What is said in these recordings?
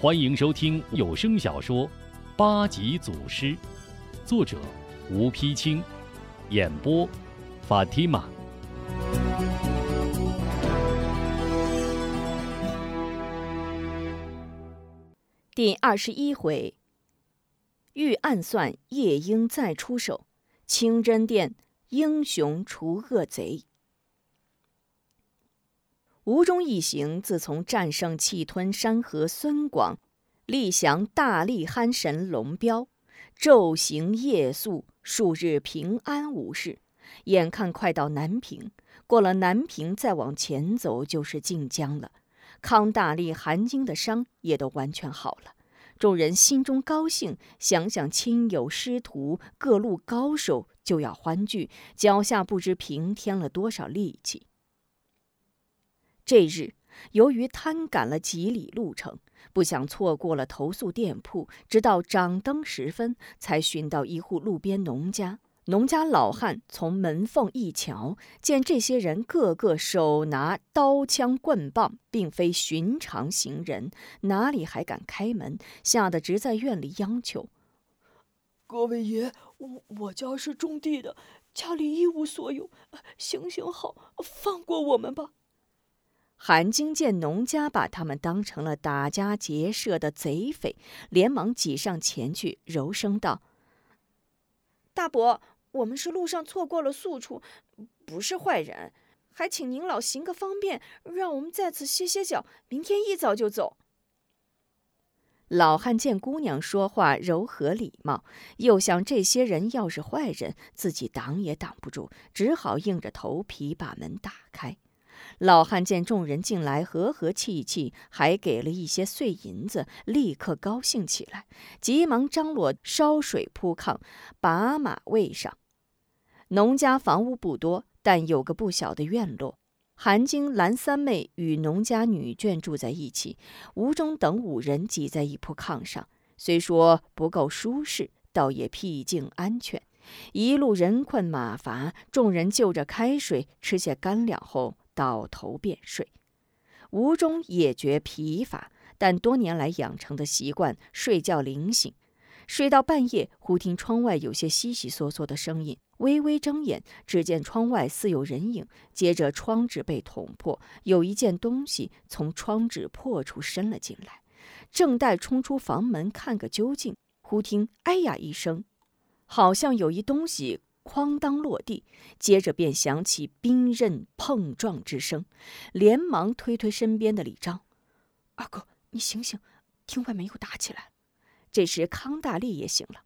欢迎收听有声小说《八级祖师》，作者吴丕清，演播法蒂玛。第二十一回，欲暗算夜莺再出手，清真殿英雄除恶贼。吴中一行自从战胜气吞山河孙广，力降大力憨神龙彪，昼行夜宿，数日平安无事。眼看快到南平，过了南平再往前走就是晋江了。康大力、韩晶的伤也都完全好了，众人心中高兴，想想亲友师徒各路高手就要欢聚，脚下不知平添了多少力气。这日，由于贪赶了几里路程，不想错过了投宿店铺，直到掌灯时分，才寻到一户路边农家。农家老汉从门缝一瞧，见这些人个个手拿刀枪棍棒，并非寻常行人，哪里还敢开门？吓得直在院里央求：“各位爷，我我家是种地的，家里一无所有，行行好，放过我们吧。”韩晶见农家把他们当成了打家劫舍的贼匪，连忙挤上前去，柔声道：“大伯。”我们是路上错过了宿处，不是坏人，还请您老行个方便，让我们在此歇歇脚，明天一早就走。老汉见姑娘说话柔和礼貌，又想这些人要是坏人，自己挡也挡不住，只好硬着头皮把门打开。老汉见众人进来和和气气，还给了一些碎银子，立刻高兴起来，急忙张罗烧水铺炕，把马喂上。农家房屋不多，但有个不小的院落。韩晶、蓝三妹与农家女眷住在一起，吴中等五人挤在一铺炕上。虽说不够舒适，倒也僻静安全。一路人困马乏，众人就着开水吃些干粮后，倒头便睡。吴中也觉疲乏，但多年来养成的习惯，睡觉灵醒。睡到半夜，忽听窗外有些悉悉嗦嗦的声音。微微睁眼，只见窗外似有人影。接着窗纸被捅破，有一件东西从窗纸破处伸了进来。正待冲出房门看个究竟，忽听“哎呀”一声，好像有一东西哐当落地。接着便响起冰刃碰撞之声，连忙推推身边的李章：“二哥，你醒醒，听外面又打起来。”这时康大力也醒了，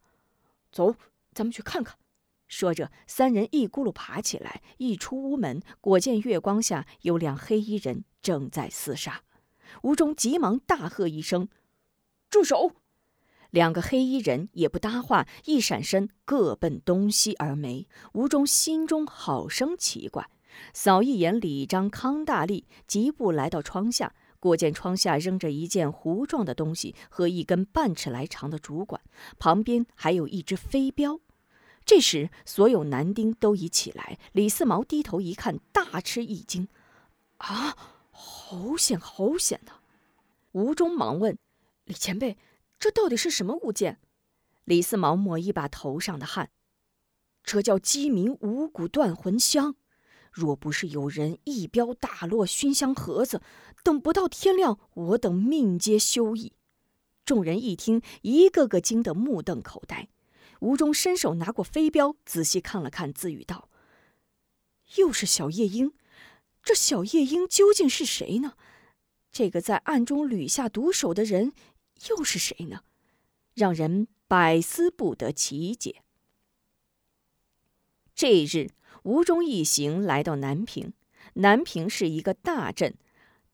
走，咱们去看看。说着，三人一咕噜爬起来，一出屋门，果见月光下有两黑衣人正在厮杀。吴中急忙大喝一声：“住手！”两个黑衣人也不搭话，一闪身，各奔东西而没。吴忠心中好生奇怪，扫一眼李章、康大力，疾步来到窗下，果见窗下扔着一件糊状的东西和一根半尺来长的竹管，旁边还有一只飞镖。这时，所有男丁都已起来。李四毛低头一看，大吃一惊：“啊，好险，好险呐！”吴忠忙问：“李前辈，这到底是什么物件？”李四毛抹一把头上的汗：“这叫鸡鸣五谷断魂香。若不是有人一镖打落熏香盒子，等不到天亮，我等命皆休矣。”众人一听，一个个惊得目瞪口呆。吴中伸手拿过飞镖，仔细看了看，自语道：“又是小夜莺，这小夜莺究竟是谁呢？这个在暗中屡下毒手的人又是谁呢？让人百思不得其解。”这一日，吴中一行来到南平。南平是一个大镇，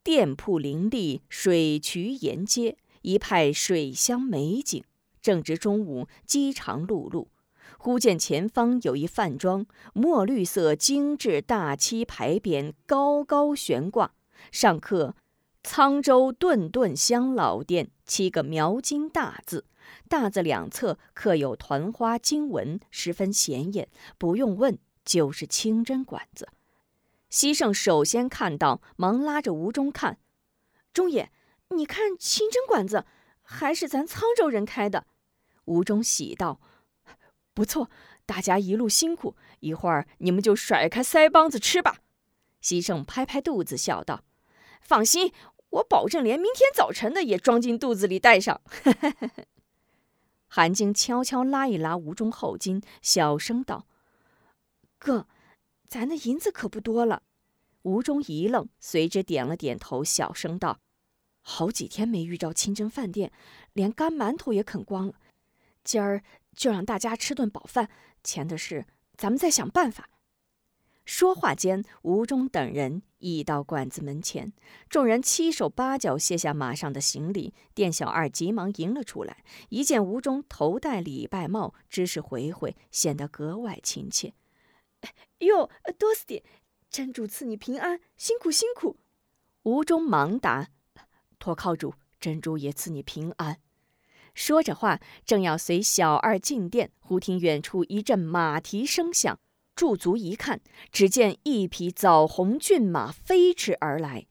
店铺林立，水渠沿街，一派水乡美景。正值中午，饥肠辘辘，忽见前方有一饭庄，墨绿色精致大漆牌匾高高悬挂，上刻“沧州顿顿香老店”七个描金大字，大字两侧刻有团花经文，十分显眼。不用问，就是清真馆子。西胜首先看到，忙拉着吴中看：“中爷，你看清真馆子，还是咱沧州人开的。吴中喜道：“不错，大家一路辛苦，一会儿你们就甩开腮帮子吃吧。”西盛拍拍肚子笑道：“放心，我保证连明天早晨的也装进肚子里带上。”韩晶悄悄拉一拉吴中后襟，小声道：“哥，咱的银子可不多了。”吴中一愣，随之点了点头，小声道：“好几天没遇着清真饭店，连干馒头也啃光了。今儿就让大家吃顿饱饭，钱的事咱们再想办法。”说话间，吴中等人已到馆子门前，众人七手八脚卸下马上的行李，店小二急忙迎了出来。一见吴中头戴礼拜帽，知是回回，显得格外亲切。哟，多斯蒂。真主赐你平安，辛苦辛苦。吴中忙答：“托靠主，真主也赐你平安。”说着话，正要随小二进殿，忽听远处一阵马蹄声响，驻足一看，只见一匹枣红骏马飞驰而来，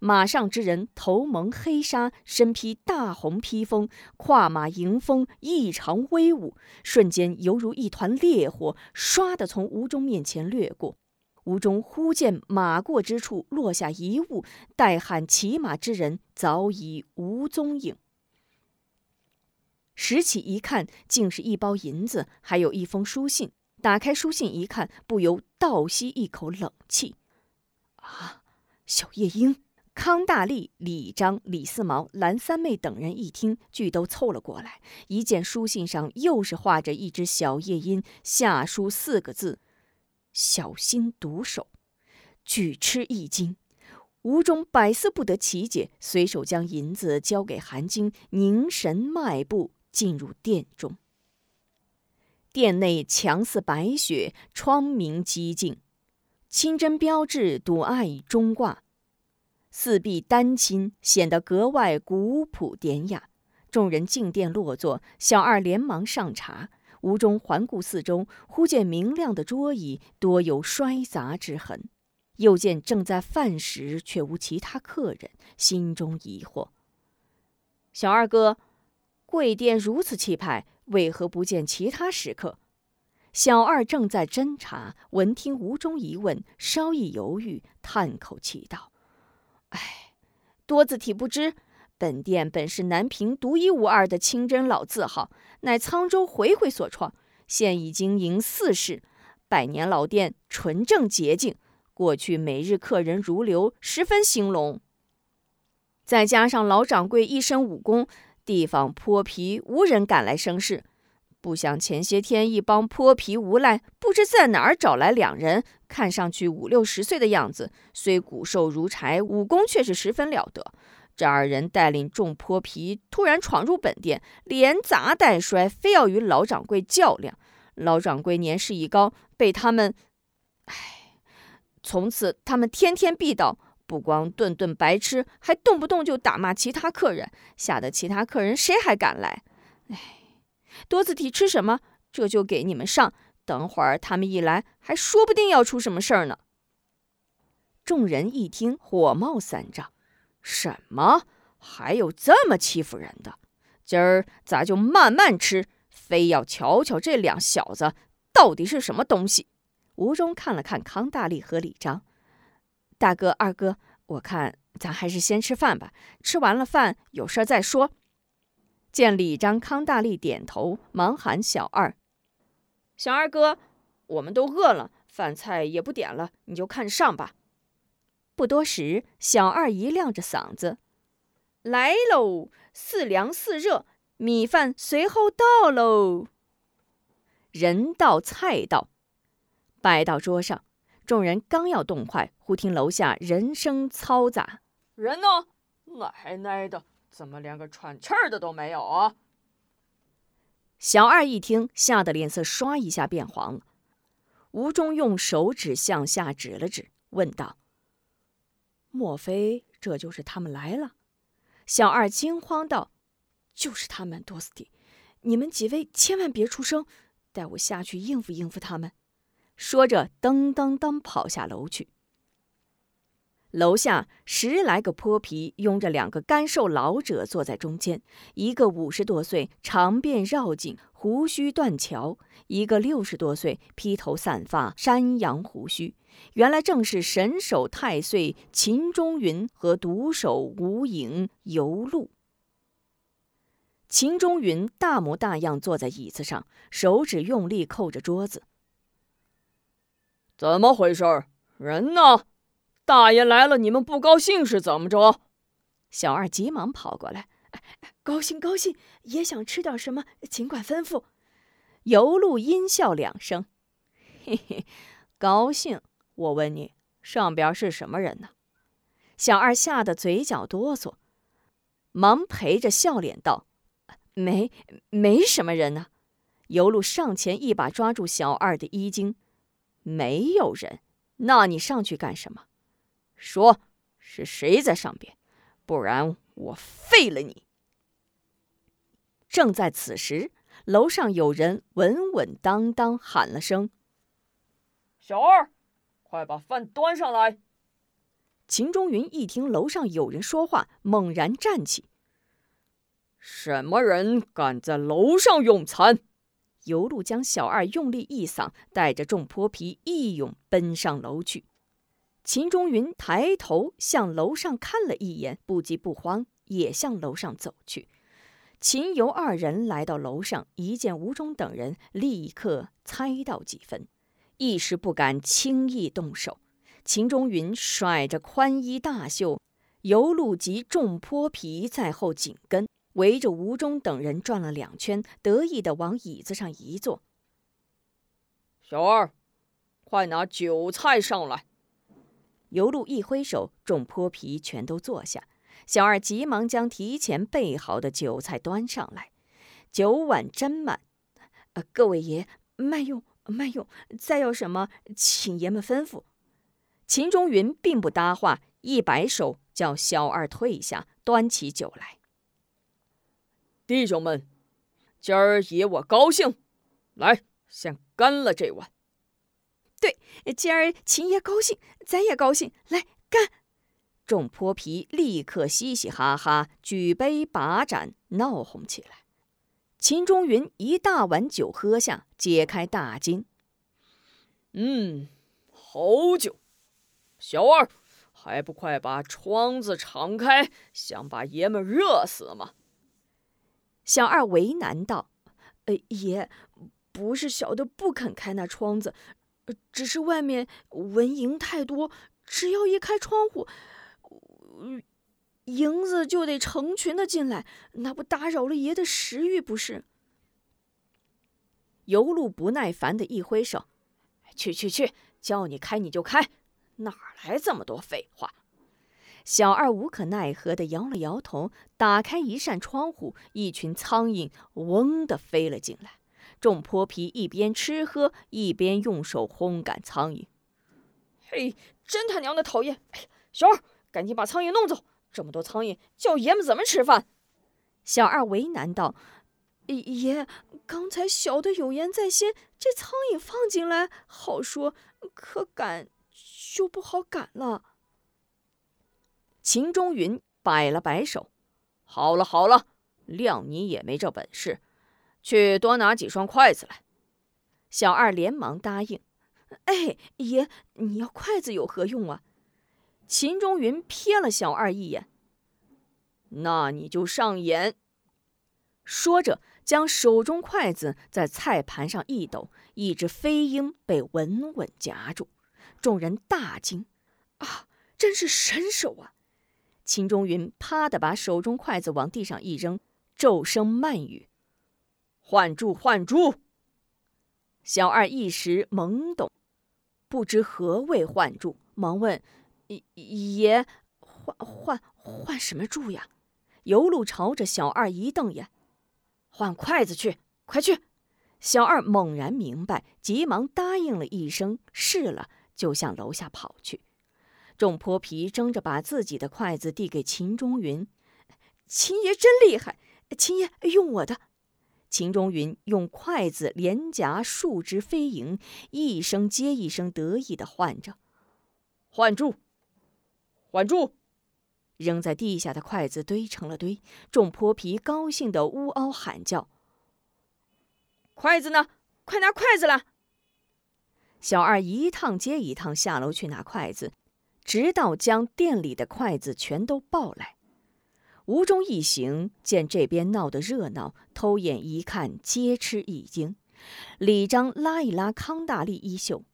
马上之人头蒙黑纱，身披大红披风，跨马迎风，异常威武，瞬间犹如一团烈火，唰的从吴中面前掠过。吴中忽见马过之处落下一物，待喊骑马之人早已无踪影。拾起一看，竟是一包银子，还有一封书信。打开书信一看，不由倒吸一口冷气。啊，小夜莺！康大力、李章、李四毛、蓝三妹等人一听，俱都凑了过来。一见书信上又是画着一只小夜莺，下书四个字。小心毒手，举吃一惊。吴中百思不得其解，随手将银子交给韩晶，凝神迈步进入殿中。殿内墙似白雪，窗明几净，清真标志独爱中挂，四壁丹青显得格外古朴典雅。众人进殿落座，小二连忙上茶。吴中环顾四周，忽见明亮的桌椅多有摔砸之痕，又见正在饭时却无其他客人，心中疑惑。小二哥，贵殿如此气派，为何不见其他食客？小二正在斟茶，闻听吴中一问，稍一犹豫，叹口气道：“唉，多字体不知。”本店本是南平独一无二的清真老字号，乃沧州回回所创，现已经营四世，百年老店，纯正洁净。过去每日客人如流，十分兴隆。再加上老掌柜一身武功，地方泼皮无人敢来生事。不想前些天一帮泼皮无赖，不知在哪儿找来两人，看上去五六十岁的样子，虽骨瘦如柴，武功却是十分了得。这二人带领众泼皮突然闯入本店，连砸带摔，非要与老掌柜较量。老掌柜年事已高，被他们……唉，从此他们天天必到，不光顿顿白吃，还动不动就打骂其他客人，吓得其他客人谁还敢来？唉，多字体吃什么？这就给你们上。等会儿他们一来，还说不定要出什么事儿呢。众人一听，火冒三丈。什么？还有这么欺负人的？今儿咱就慢慢吃，非要瞧瞧这两小子到底是什么东西。吴中看了看康大力和李章，大哥、二哥，我看咱还是先吃饭吧。吃完了饭，有事儿再说。见李章、康大力点头，忙喊小二：“小二哥，我们都饿了，饭菜也不点了，你就看着上吧。”不多时，小二一亮着嗓子：“来喽，似凉似热，米饭随后到喽。”人到菜到，摆到桌上，众人刚要动筷，忽听楼下人声嘈杂：“人呢？奶奶的，怎么连个喘气儿的都没有啊？”小二一听，吓得脸色唰一下变黄了。吴中用手指向下指了指，问道。莫非这就是他们来了？小二惊慌道：“就是他们，多斯蒂，你们几位千万别出声，带我下去应付应付他们。”说着，噔噔噔跑下楼去。楼下十来个泼皮拥着两个干瘦老者坐在中间，一个五十多岁，长辫绕颈，胡须断桥；一个六十多岁，披头散发，山羊胡须。原来正是神手太岁秦中云和独手无影游路。秦中云大模大样坐在椅子上，手指用力扣着桌子。怎么回事？人呢？大爷来了，你们不高兴是怎么着？小二急忙跑过来，高兴高兴，也想吃点什么，尽管吩咐。尤路阴笑两声，嘿嘿，高兴。我问你，上边是什么人呢？小二吓得嘴角哆嗦，忙陪着笑脸道：“没，没什么人呢。”尤路上前一把抓住小二的衣襟：“没有人？那你上去干什么？”说是谁在上边，不然我废了你！正在此时，楼上有人稳稳当当喊了声：“小二，快把饭端上来！”秦中云一听楼上有人说话，猛然站起：“什么人敢在楼上用餐？”尤路将小二用力一搡，带着众泼皮一涌奔上楼去。秦中云抬头向楼上看了一眼，不急不慌，也向楼上走去。秦尤二人来到楼上，一见吴忠等人，立刻猜到几分，一时不敢轻易动手。秦中云甩着宽衣大袖，尤路及众泼皮在后紧跟，围着吴忠等人转了两圈，得意的往椅子上一坐。小二，快拿酒菜上来。尤路一挥手，众泼皮全都坐下。小二急忙将提前备好的酒菜端上来，酒碗斟满。呃，各位爷慢用，慢用。再要什么，请爷们吩咐。秦中云并不搭话，一摆手叫小二退下，端起酒来。弟兄们，今儿爷我高兴，来，先干了这碗。对，今儿秦爷高兴，咱也高兴。来干！众泼皮立刻嘻嘻哈哈，举杯把盏，闹哄起来。秦中云一大碗酒喝下，解开大襟。嗯，好酒。小二，还不快把窗子敞开，想把爷们热死吗？小二为难道：“呃，爷，不是小的不肯开那窗子。”只是外面蚊蝇太多，只要一开窗户，蝇子就得成群的进来，那不打扰了爷的食欲不是？尤路不耐烦的一挥手：“去去去，叫你开你就开，哪来这么多废话？”小二无可奈何的摇了摇头，打开一扇窗户，一群苍蝇嗡的飞了进来。众泼皮一边吃喝，一边用手轰赶苍蝇。嘿，真他娘的讨厌！哎呀，小二，赶紧把苍蝇弄走！这么多苍蝇，叫爷们怎么吃饭？小二为难道：“爷，刚才小的有言在先，这苍蝇放进来好说，可赶就不好赶了。”秦中云摆了摆手：“好了好了，谅你也没这本事。”去多拿几双筷子来。小二连忙答应。哎，爷，你要筷子有何用啊？秦中云瞥了小二一眼。那你就上眼。说着，将手中筷子在菜盘上一抖，一只飞鹰被稳稳夹住。众人大惊：“啊，真是神手啊！”秦中云啪的把手中筷子往地上一扔，骤声慢语。换住，换住！小二一时懵懂，不知何谓换住，忙问：“爷，换换换什么住呀？”尤路朝着小二一瞪眼：“换筷子去，快去！”小二猛然明白，急忙答应了一声，是了，就向楼下跑去。众泼皮争着把自己的筷子递给秦中云：“秦爷真厉害，秦爷用我的。”秦中云用筷子连夹数只飞蝇，一声接一声得意地唤着：“换住，唤住！扔在地下的筷子堆成了堆，众泼皮高兴的呜嗷喊叫：“筷子呢？快拿筷子来！”小二一趟接一趟下楼去拿筷子，直到将店里的筷子全都抱来。吴中一行见这边闹得热闹，偷眼一看，皆吃一惊。李章拉一拉康大力衣袖：“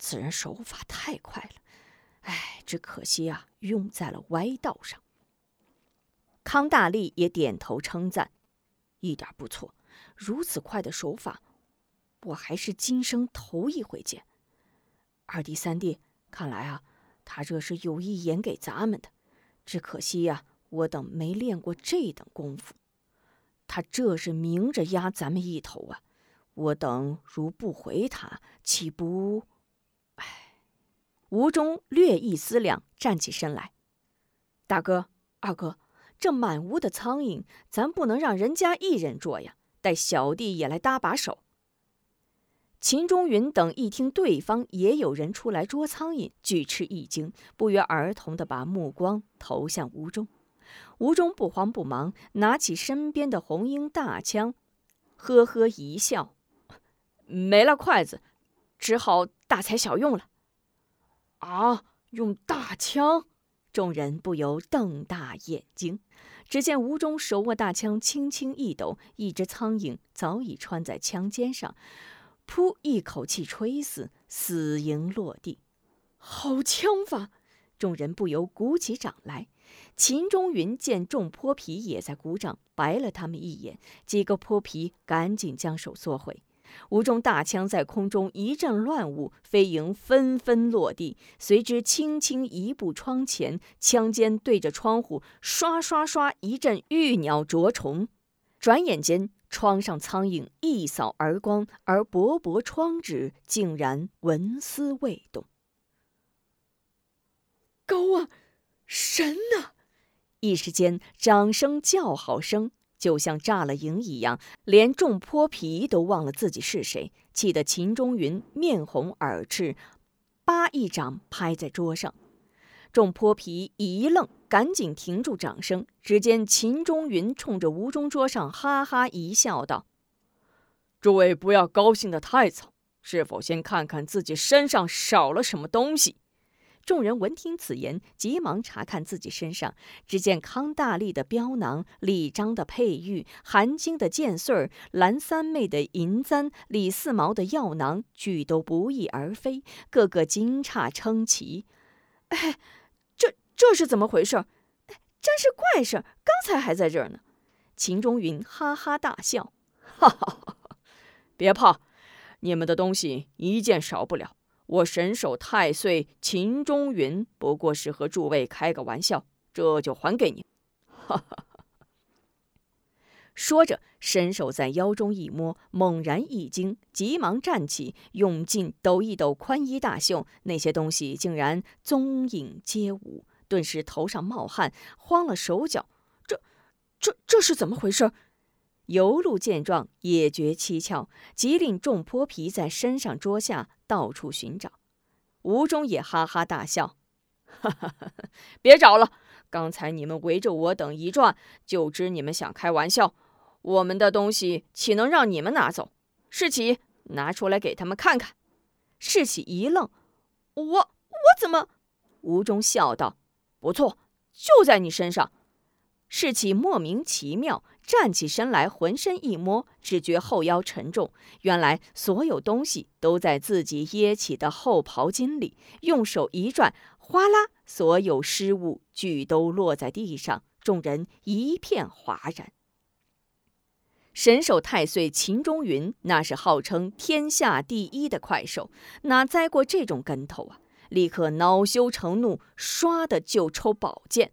此人手法太快了，哎，只可惜啊，用在了歪道上。”康大力也点头称赞：“一点不错，如此快的手法，我还是今生头一回见。二弟三弟，看来啊，他这是有意演给咱们的，只可惜呀。”我等没练过这等功夫，他这是明着压咱们一头啊！我等如不回他，岂不……哎！吴中略一思量，站起身来：“大哥、二哥，这满屋的苍蝇，咱不能让人家一人捉呀，待小弟也来搭把手。”秦中云等一听对方也有人出来捉苍蝇，俱吃一惊，不约而同的把目光投向吴中。吴中不慌不忙，拿起身边的红缨大枪，呵呵一笑：“没了筷子，只好大材小用了。”啊，用大枪！众人不由瞪大眼睛。只见吴中手握大枪，轻轻一抖，一只苍蝇早已穿在枪尖上，噗，一口气吹死，死蝇落地。好枪法！众人不由鼓起掌来。秦中云见众泼皮也在鼓掌，白了他们一眼。几个泼皮赶紧将手缩回。吴中大枪在空中一阵乱舞，飞蝇纷纷落地。随之轻轻一步窗前，枪尖对着窗户，刷刷刷一阵玉鸟啄虫。转眼间，窗上苍蝇一扫而光，而薄薄窗纸竟然纹丝未动。高啊，神呐！一时间，掌声叫好声就像炸了营一样，连众泼皮都忘了自己是谁，气得秦中云面红耳赤，叭一掌拍在桌上。众泼皮一愣，赶紧停住掌声。只见秦中云冲着吴中桌上哈哈一笑，道：“诸位不要高兴得太早，是否先看看自己身上少了什么东西？”众人闻听此言，急忙查看自己身上。只见康大力的镖囊、李章的佩玉、韩晶的剑穗儿、蓝三妹的银簪、李四毛的药囊，俱都不翼而飞，个个惊诧称奇。哎，这是怎么回事？哎，真是怪事！刚才还在这儿呢。秦中云哈哈大笑：“哈哈哈哈！别怕，你们的东西一件少不了。”我神手太岁秦中云不过是和诸位开个玩笑，这就还给你。哈哈哈！说着，伸手在腰中一摸，猛然一惊，急忙站起，用劲抖一抖宽衣大袖，那些东西竟然踪影皆无，顿时头上冒汗，慌了手脚。这、这、这是怎么回事？尤路见状也觉蹊跷，急令众泼皮在身上桌下到处寻找。吴中也哈哈大笑：“哈哈哈哈！别找了，刚才你们围着我等一转，就知你们想开玩笑。我们的东西岂能让你们拿走？世奇，拿出来给他们看看。”世奇一愣：“我我怎么？”吴中笑道：“不错，就在你身上。”士气莫名其妙，站起身来，浑身一摸，只觉后腰沉重。原来所有东西都在自己掖起的后袍襟里。用手一转，哗啦，所有失物俱都落在地上。众人一片哗然。神手太岁秦中云，那是号称天下第一的快手，哪栽过这种跟头啊？立刻恼羞成怒，唰的就抽宝剑。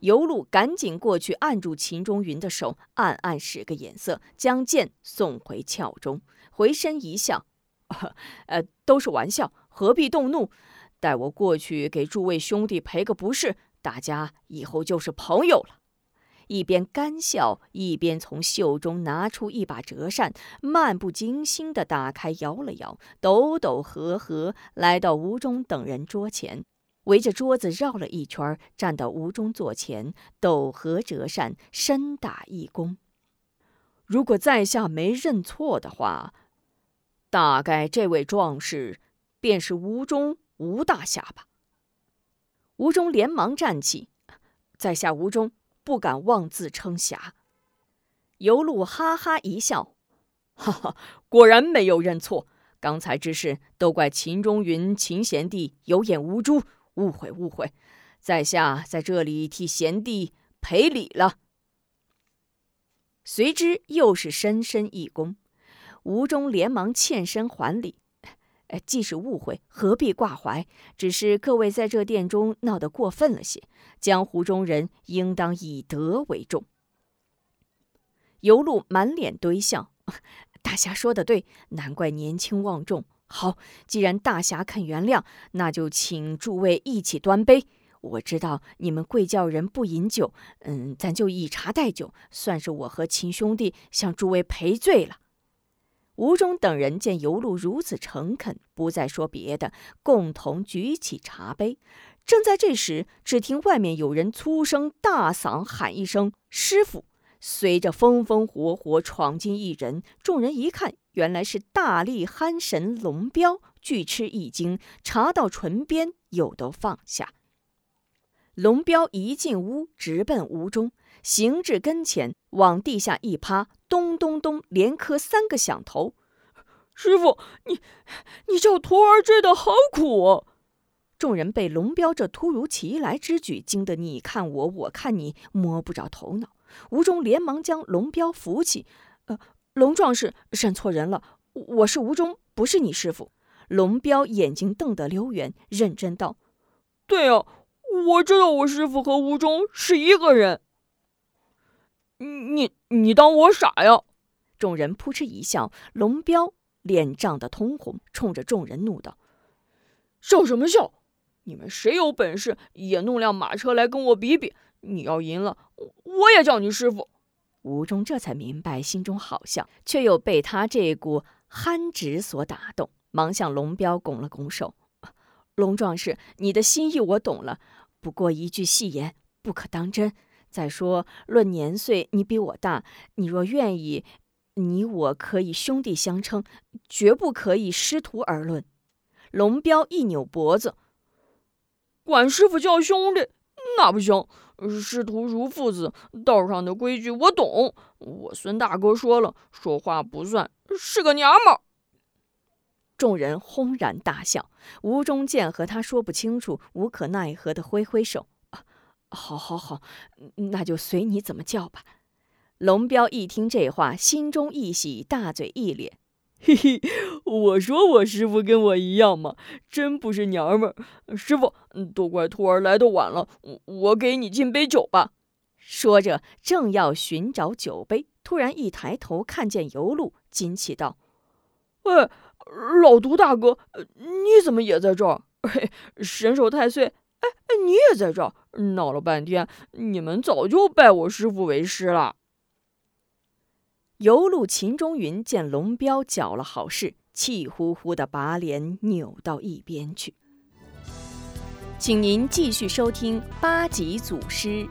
尤禄赶紧过去按住秦中云的手，暗暗使个眼色，将剑送回鞘中，回身一笑：“ 呃，都是玩笑，何必动怒？待我过去给诸位兄弟赔个不是，大家以后就是朋友了。”一边干笑，一边从袖中拿出一把折扇，漫不经心地打开，摇了摇，抖抖合合，来到吴中等人桌前。围着桌子绕了一圈，站到吴中座前，抖合折扇，深打一躬。如果在下没认错的话，大概这位壮士便是吴中吴大侠吧？吴中连忙站起，在下吴中不敢妄自称侠。尤禄哈哈一笑，哈哈，果然没有认错。刚才之事都怪秦中云秦贤弟有眼无珠，误会误会。在下在这里替贤弟赔礼了。随之又是深深一躬。吴中连忙欠身还礼，既是误会，何必挂怀？只是各位在这殿中闹得过分了些，江湖中人应当以德为重。尤禄满脸堆笑，大侠说的对，难怪年轻望重。好，既然大侠肯原谅，那就请诸位一起端杯。我知道你们贵教人不饮酒，嗯，咱就以茶代酒，算是我和秦兄弟向诸位赔罪了。吴中等人见尤禄如此诚恳，不再说别的，共同举起茶杯。正在这时，只听外面有人粗声大嗓喊一声：“师傅！”随着风风火火闯进一人，众人一看，原来是大力憨神龙彪，俱吃一惊，茶到唇边又都放下。龙彪一进屋，直奔吴中，行至跟前，往地下一趴。咚咚咚，连磕三个响头。师傅，你你叫徒儿追得好苦。众人被龙彪这突如其来之举惊得你看我，我看你，摸不着头脑。吴中连忙将龙彪扶起。呃，龙壮士认错人了，我是吴中，不是你师傅。龙彪眼睛瞪得溜圆，认真道：“对啊，我知道我师傅和吴中是一个人。”你你当我傻呀？众人扑哧一笑。龙彪脸涨得通红，冲着众人怒道：“笑什么笑？你们谁有本事也弄辆马车来跟我比比？你要赢了，我我也叫你师傅。”吴中这才明白，心中好笑，却又被他这股憨直所打动，忙向龙彪拱了拱手：“龙壮士，你的心意我懂了，不过一句戏言，不可当真。”再说，论年岁，你比我大。你若愿意，你我可以兄弟相称，绝不可以师徒而论。龙彪一扭脖子，管师傅叫兄弟，那不行。师徒如父子，道上的规矩我懂。我孙大哥说了，说话不算是个娘们儿。众人轰然大笑。吴中见和他说不清楚，无可奈何的挥挥手。好，好，好，那就随你怎么叫吧。龙彪一听这话，心中一喜，大嘴一咧，嘿嘿，我说我师傅跟我一样嘛，真不是娘们儿。师傅，都怪徒儿来的晚了，我给你敬杯酒吧。说着，正要寻找酒杯，突然一抬头看见尤禄，惊奇道：“喂，老毒大哥，你怎么也在这儿？神手太岁。”哎，你也在这儿闹了半天，你们早就拜我师傅为师了。游路秦中云见龙彪搅了好事，气呼呼的把脸扭到一边去。请您继续收听八级祖师。